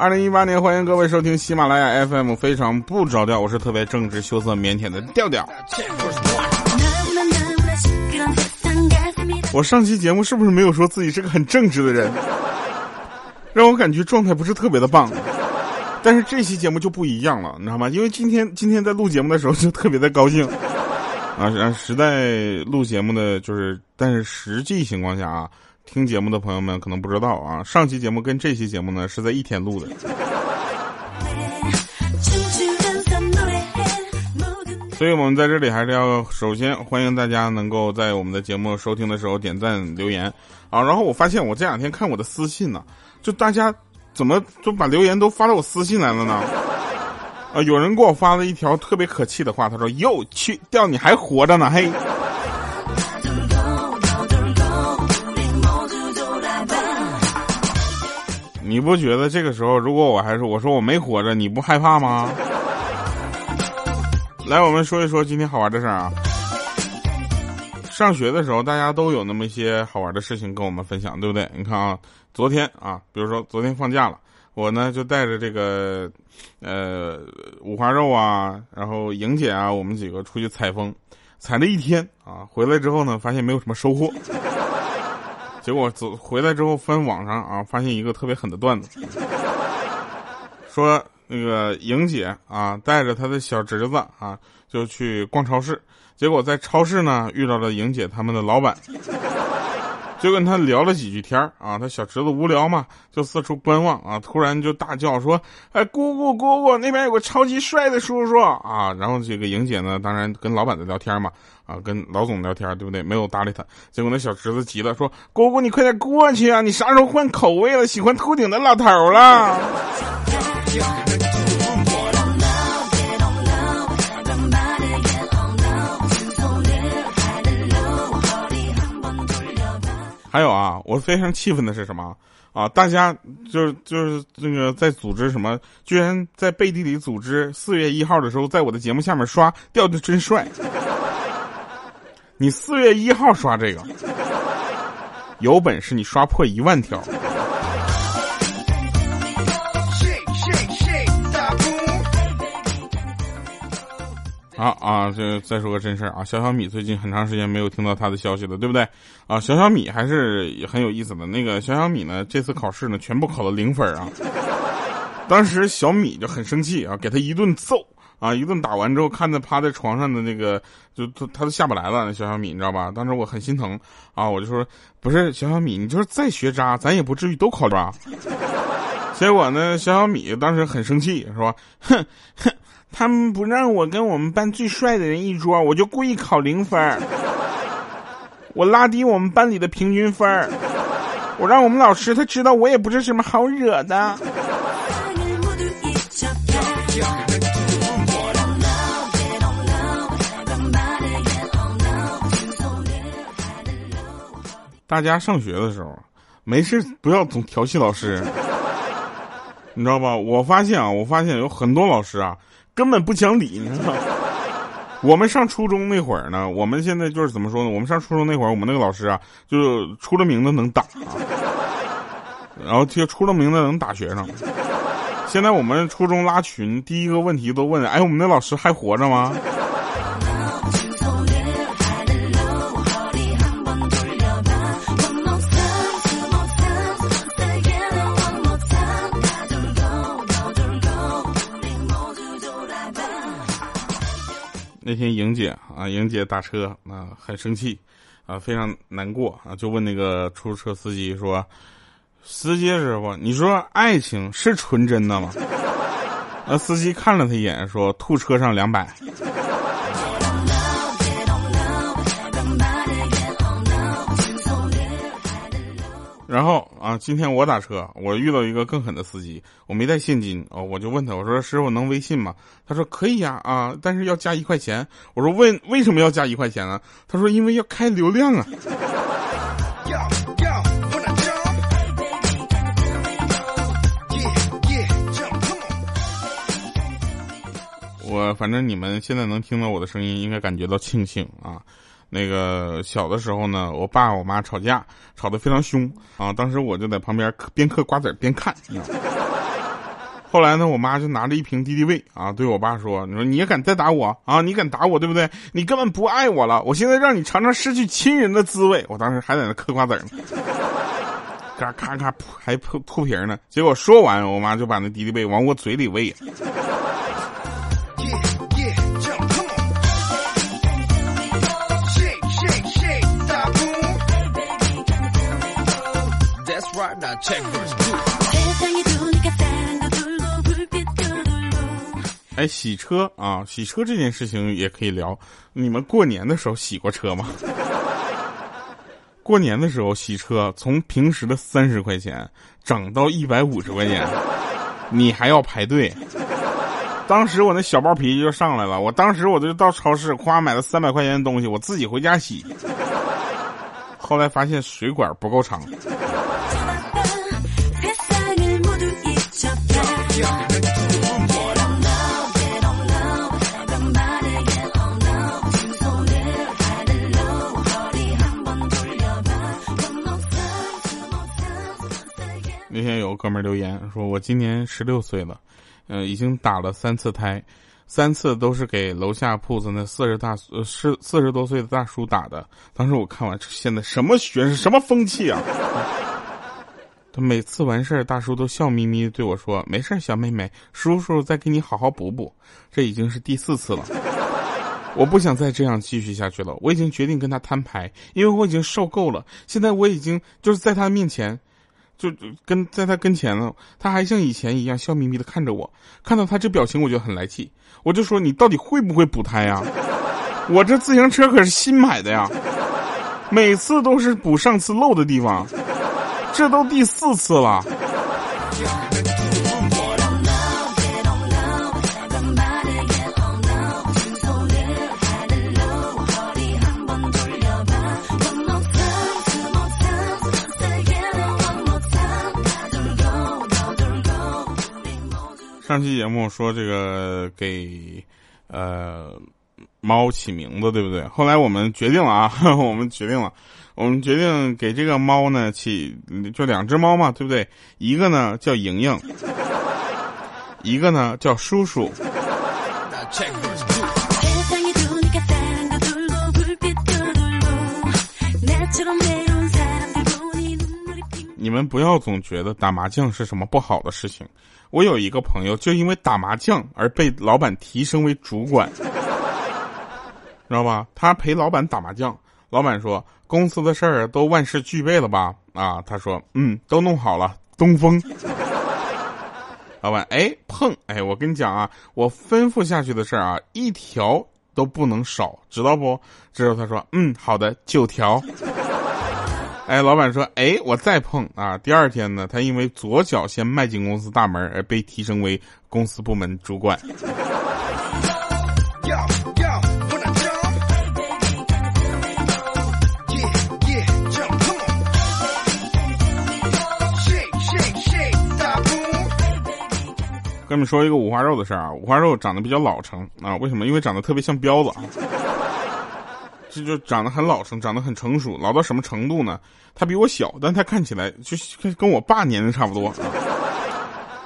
二零一八年，欢迎各位收听喜马拉雅 FM，非常不着调，我是特别正直、羞涩、腼腆的调调。我上期节目是不是没有说自己是个很正直的人？让我感觉状态不是特别的棒。但是这期节目就不一样了，你知道吗？因为今天今天在录节目的时候就特别的高兴啊！实在录节目的就是，但是实际情况下啊。听节目的朋友们可能不知道啊，上期节目跟这期节目呢是在一天录的。所以我们在这里还是要首先欢迎大家能够在我们的节目收听的时候点赞留言啊。然后我发现我这两天看我的私信呢，就大家怎么就把留言都发到我私信来了呢？啊，有人给我发了一条特别可气的话，他说：“哟去，掉你还活着呢，嘿。”你不觉得这个时候，如果我还是我说我没活着，你不害怕吗？来，我们说一说今天好玩的事儿啊。上学的时候，大家都有那么一些好玩的事情跟我们分享，对不对？你看啊，昨天啊，比如说昨天放假了，我呢就带着这个呃五花肉啊，然后莹姐啊，我们几个出去采风，采了一天啊，回来之后呢，发现没有什么收获。结果走回来之后翻网上啊，发现一个特别狠的段子，说那个莹姐啊带着她的小侄子啊就去逛超市，结果在超市呢遇到了莹姐他们的老板。就跟他聊了几句天啊，他小侄子无聊嘛，就四处观望啊，突然就大叫说：“哎，姑姑姑姑，那边有个超级帅的叔叔啊！”然后这个莹姐呢，当然跟老板在聊天嘛，啊，跟老总聊天，对不对？没有搭理他。结果那小侄子急了，说：“姑姑，你快点过去啊！你啥时候换口味了？喜欢秃顶的老头了？”还有啊，我非常气愤的是什么啊？大家就是就是那个在组织什么，居然在背地里组织四月一号的时候，在我的节目下面刷掉的真帅。你四月一号刷这个，有本事你刷破一万条。啊啊，这再说个真事啊，小小米最近很长时间没有听到他的消息了，对不对？啊，小小米还是很有意思的。那个小小米呢，这次考试呢，全部考了零分啊。当时小米就很生气啊，给他一顿揍啊，一顿打完之后，看着趴在床上的那个，就他他都下不来了。小小米你知道吧？当时我很心疼啊，我就说，不是小小米，你就是再学渣，咱也不至于都考吧。结果呢，小小米当时很生气，是吧？哼哼。他们不让我跟我们班最帅的人一桌，我就故意考零分儿我拉低我们班里的平均分儿我让我们老师他知道我也不是什么好惹的。大家上学的时候，没事不要总调戏老师，你知道吧？我发现啊，我发现有很多老师啊。根本不讲理，你知道？我们上初中那会儿呢，我们现在就是怎么说呢？我们上初中那会儿，我们那个老师啊，就出了名的能打，然后就出了名的能打学生。现在我们初中拉群，第一个问题都问：哎，我们那老师还活着吗？那天莹姐啊，莹姐打车啊，很生气，啊，非常难过啊，就问那个出租车司机说：“司机师傅，你说爱情是纯真的吗？” 那司机看了他一眼，说：“吐车上两百。”然后啊，今天我打车，我遇到一个更狠的司机，我没带现金哦，我就问他，我说师傅能微信吗？他说可以呀，啊，但是要加一块钱。我说问为什么要加一块钱呢？他说因为要开流量啊。我反正你们现在能听到我的声音，应该感觉到庆幸啊。那个小的时候呢，我爸我妈吵架，吵得非常凶啊。当时我就在旁边边嗑瓜子边看。后来呢，我妈就拿着一瓶敌敌畏啊，对我爸说：“你说你也敢再打我啊？你敢打我对不对？你根本不爱我了。我现在让你尝尝失去亲人的滋味。”我当时还在那嗑瓜子呢，嘎咔咔还吐吐瓶呢。结果说完，我妈就把那敌敌畏往我嘴里喂。哎，洗车啊，洗车这件事情也可以聊。你们过年的时候洗过车吗？过年的时候洗车，从平时的三十块钱涨到一百五十块钱，你还要排队。当时我那小暴脾气就上来了，我当时我就到超市，夸买了三百块钱的东西，我自己回家洗。后来发现水管不够长。那天有个哥们留言说：“我今年十六岁了，嗯，已经打了三次胎，三次都是给楼下铺子那四十大呃四四十多岁的大叔打的。当时我看完，现在什么学是什么风气啊？他每次完事儿，大叔都笑眯眯对我说：‘没事小妹妹，叔叔再给你好好补补。’这已经是第四次了，我不想再这样继续下去了。我已经决定跟他摊牌，因为我已经受够了。现在我已经就是在他面前。”就跟在他跟前了，他还像以前一样笑眯眯的看着我，看到他这表情我就很来气，我就说你到底会不会补胎呀？我这自行车可是新买的呀，每次都是补上次漏的地方，这都第四次了。上期节目说这个给，呃，猫起名字对不对？后来我们决定了啊，我们决定了，我们决定给这个猫呢起，就两只猫嘛，对不对？一个呢叫莹莹，一个呢叫叔叔。你们不要总觉得打麻将是什么不好的事情。我有一个朋友，就因为打麻将而被老板提升为主管，知道吧？他陪老板打麻将，老板说公司的事儿都万事俱备了吧？啊，他说嗯，都弄好了。东风，老板哎碰哎，我跟你讲啊，我吩咐下去的事儿啊，一条都不能少，知道不？之后他说嗯，好的，九条。哎，老板说：“哎，我再碰啊！”第二天呢，他因为左脚先迈进公司大门而被提升为公司部门主管。跟你们说一个五花肉的事儿啊，五花肉长得比较老成啊，为什么？因为长得特别像彪子。这就长得很老成，长得很成熟，老到什么程度呢？他比我小，但他看起来就跟我爸年龄差不多。啊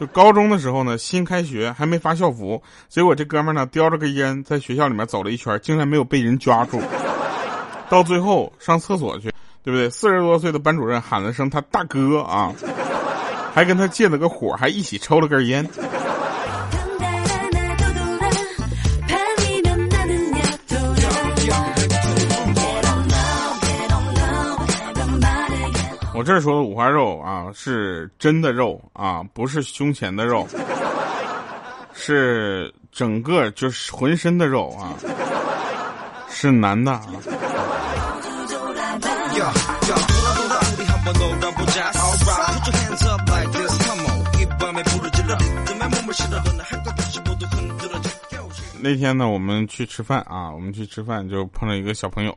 就高中的时候呢，新开学还没发校服，结果这哥们儿呢叼着根烟在学校里面走了一圈，竟然没有被人抓住。到最后上厕所去，对不对？四十多岁的班主任喊了声他大哥啊，还跟他借了个火，还一起抽了根烟。我这儿说的五花肉啊，是真的肉啊，不是胸前的肉，是整个就是浑身的肉啊，是男的啊。那天呢，我们去吃饭啊，我们去吃饭就碰到一个小朋友。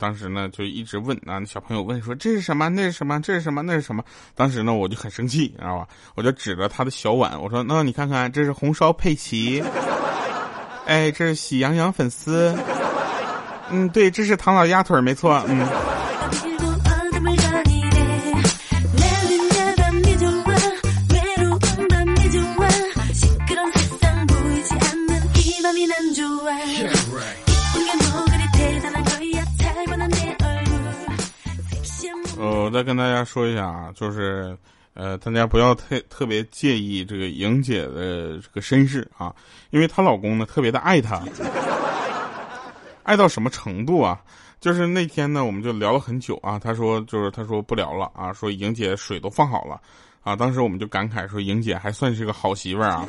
当时呢，就一直问啊，小朋友问说这是什么？那是什么？这是什么？那是什么？当时呢，我就很生气，你知道吧？我就指着他的小碗，我说：“那你看看，这是红烧佩奇，哎，这是喜羊羊粉丝，嗯，对，这是唐老鸭腿，没错，嗯。我再跟大家说一下啊，就是，呃，大家不要特特别介意这个莹姐的这个身世啊，因为她老公呢特别的爱她，爱到什么程度啊？就是那天呢，我们就聊了很久啊，她说就是她说不聊了啊，说莹姐水都放好了啊，当时我们就感慨说莹姐还算是个好媳妇儿啊。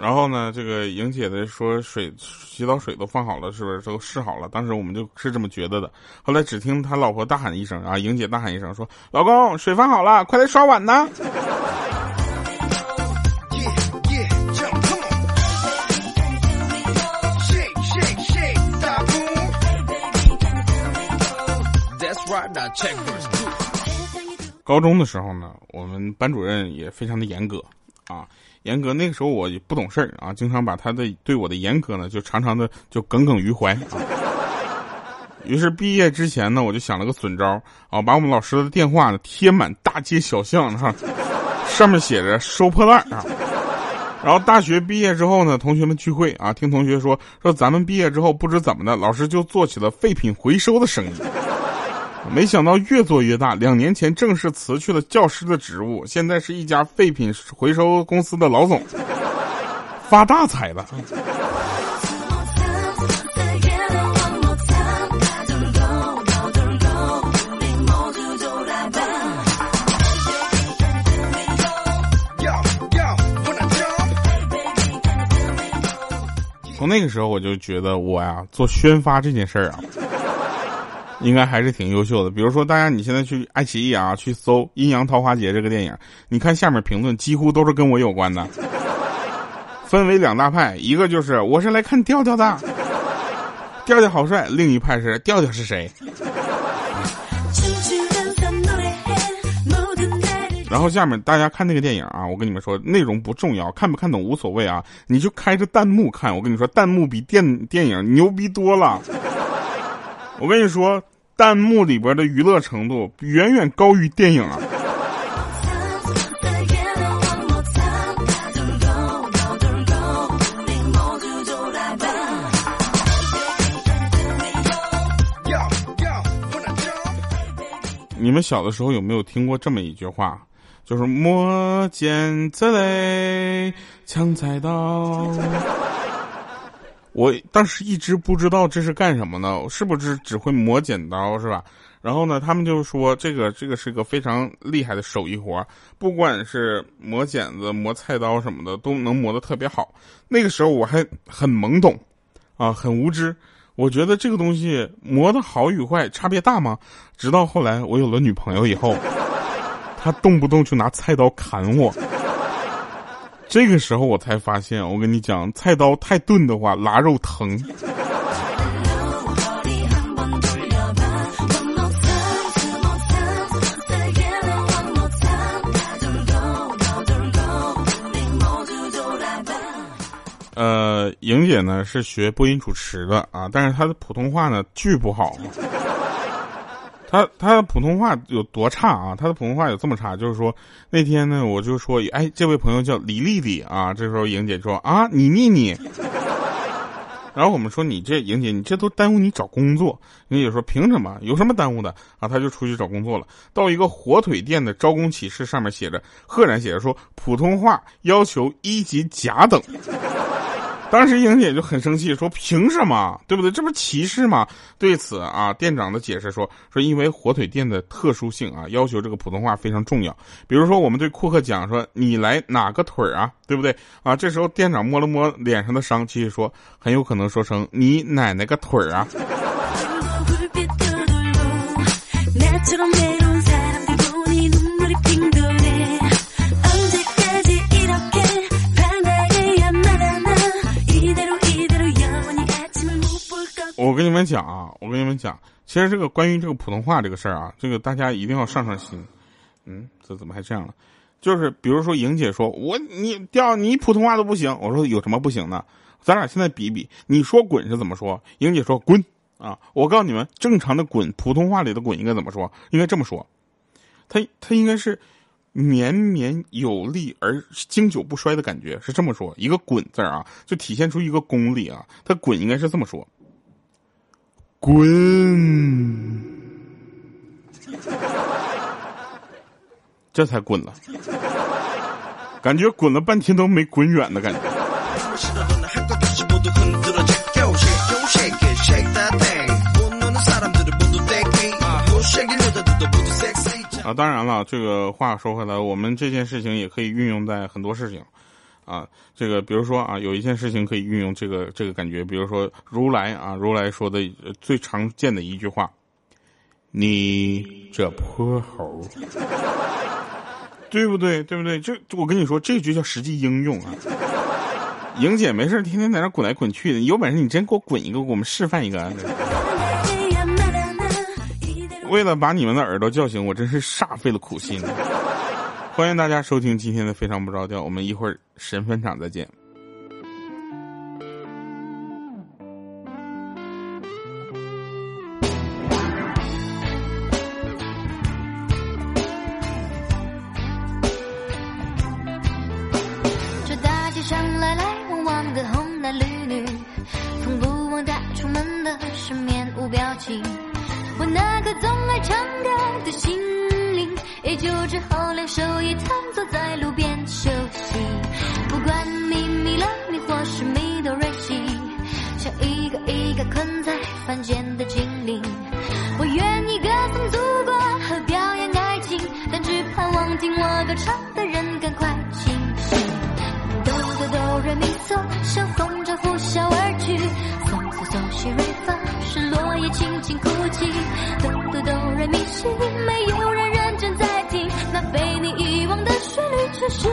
然后呢，这个莹姐的说水洗澡水都放好了，是不是都试好了？当时我们就是这么觉得的。后来只听他老婆大喊一声啊，莹姐大喊一声说：“老公，水放好了，快来刷碗呢。”高中的时候呢，我们班主任也非常的严格啊。严格那个时候我也不懂事儿啊，经常把他的对我的严格呢，就常常的就耿耿于怀啊。于是毕业之前呢，我就想了个损招啊，把我们老师的电话呢贴满大街小巷哈，上面写着收破烂啊。然后大学毕业之后呢，同学们聚会啊，听同学说说咱们毕业之后不知怎么的，老师就做起了废品回收的生意。没想到越做越大，两年前正式辞去了教师的职务，现在是一家废品回收公司的老总，发大财了。从那个时候我就觉得我呀做宣发这件事儿啊。应该还是挺优秀的。比如说，大家你现在去爱奇艺啊，去搜《阴阳桃花劫》这个电影，你看下面评论几乎都是跟我有关的。分为两大派，一个就是我是来看调调的，调调好帅；另一派是调调是谁？然后下面大家看那个电影啊，我跟你们说，内容不重要，看不看懂无所谓啊，你就开着弹幕看。我跟你说，弹幕比电电影牛逼多了。我跟你说。弹幕里边的娱乐程度远远高于电影啊！你们小的时候有没有听过这么一句话？就是磨剪子嘞，抢菜刀。我当时一直不知道这是干什么呢，是不是只会磨剪刀是吧？然后呢，他们就说这个这个是个非常厉害的手艺活，不管是磨剪子、磨菜刀什么的，都能磨得特别好。那个时候我还很懵懂，啊，很无知，我觉得这个东西磨得好与坏差别大吗？直到后来我有了女朋友以后，她动不动就拿菜刀砍我。这个时候我才发现，我跟你讲，菜刀太钝的话，拉肉疼。呃，莹姐呢是学播音主持的啊，但是她的普通话呢巨不好。他他的普通话有多差啊？他的普通话有这么差，就是说那天呢，我就说，哎，这位朋友叫李丽丽啊。这时候莹姐说啊，你妮妮。然后我们说你这莹姐，你这都耽误你找工作。莹姐说凭什么？有什么耽误的啊？他就出去找工作了，到一个火腿店的招工启事上面写着，赫然写着说普通话要求一级甲等。当时莹姐就很生气，说：“凭什么？对不对？这不是歧视吗？”对此啊，店长的解释说：“说因为火腿店的特殊性啊，要求这个普通话非常重要。比如说，我们对顾客讲说：‘你来哪个腿儿啊？’对不对？啊，这时候店长摸了摸脸上的伤，继续说：‘很有可能说成你奶奶个腿儿啊！’” 我跟你们讲啊，我跟你们讲，其实这个关于这个普通话这个事儿啊，这个大家一定要上上心。嗯，这怎么还这样了？就是比如说莹姐说，我你掉你普通话都不行，我说有什么不行的？咱俩现在比比，你说滚是怎么说？莹姐说滚啊！我告诉你们，正常的滚，普通话里的滚应该怎么说？应该这么说，它它应该是绵绵有力而经久不衰的感觉，是这么说。一个滚字啊，就体现出一个功力啊。它滚应该是这么说，滚，这才滚了，感觉滚了半天都没滚远的感觉。啊，当然了，这个话说回来，我们这件事情也可以运用在很多事情，啊，这个比如说啊，有一件事情可以运用这个这个感觉，比如说如来啊，如来说的最常见的一句话，你这泼猴，对不对？对不对？这我跟你说，这句叫实际应用啊。莹姐没事天天在那滚来滚去的，有本事你真给我滚一个，给我们示范一个。为了把你们的耳朵叫醒，我真是煞费了苦心。欢迎大家收听今天的《非常不着调》，我们一会儿神分场再见。这大街上来来往往的红男绿女，从不忘带出门的是面无表情。我那个总爱唱歌的心，也就只好两手一摊坐在路边休息。不管你迷了迷，或是迷多瑞西，像一个一个困在凡间的精灵。我愿意歌颂祖国和表演爱情，但只盼望听我歌唱的人赶快清醒。哆哆哆瑞咪嗦，像风筝呼啸而去。嗦嗦嗦西瑞发，是落叶轻轻哭泣。迷信，没有人认真在听，那被你遗忘的旋律，却是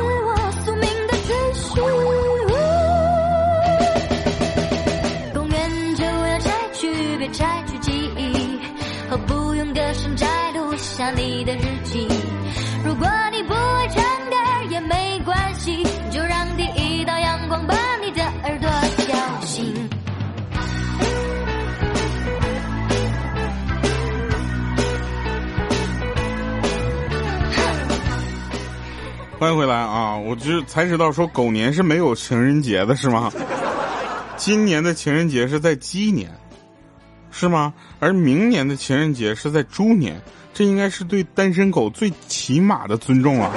回来啊！我就才知道说狗年是没有情人节的，是吗？今年的情人节是在鸡年，是吗？而明年的情人节是在猪年，这应该是对单身狗最起码的尊重了。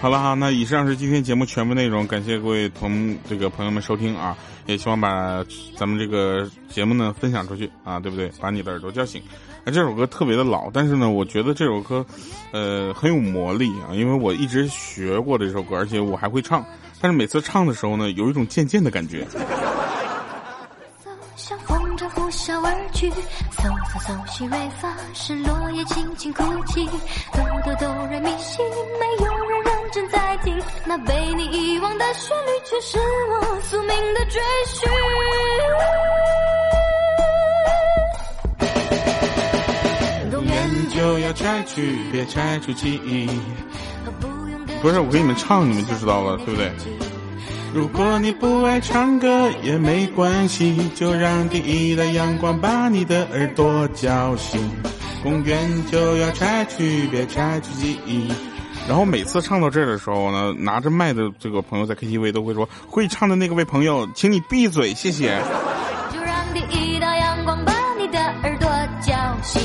好了哈，那以上是今天节目全部内容，感谢各位同这个朋友们收听啊，也希望把咱们这个节目呢分享出去啊，对不对？把你的耳朵叫醒。啊，这首歌特别的老，但是呢，我觉得这首歌，呃，很有魔力啊，因为我一直学过这首歌，而且我还会唱，但是每次唱的时候呢，有一种渐渐的感觉。像风筝呼啸而去，嗦嗦嗦西瑞发，是落叶轻轻哭泣。哆哆哆瑞咪西，没有人认真在听，那被你遗忘的旋律，却是我宿命的追寻。就要拆去，别拆出记忆。不是我给你们唱，你们就知道了，对不对？如果你不爱唱歌也没关系，就让第一的阳光把你的耳朵叫醒。公园就要拆去，别拆出记忆。然后每次唱到这儿的时候呢，拿着麦的这个朋友在 KTV 都会说：“会唱的那个位朋友，请你闭嘴，谢谢。就让第一道阳光把你的耳朵叫醒。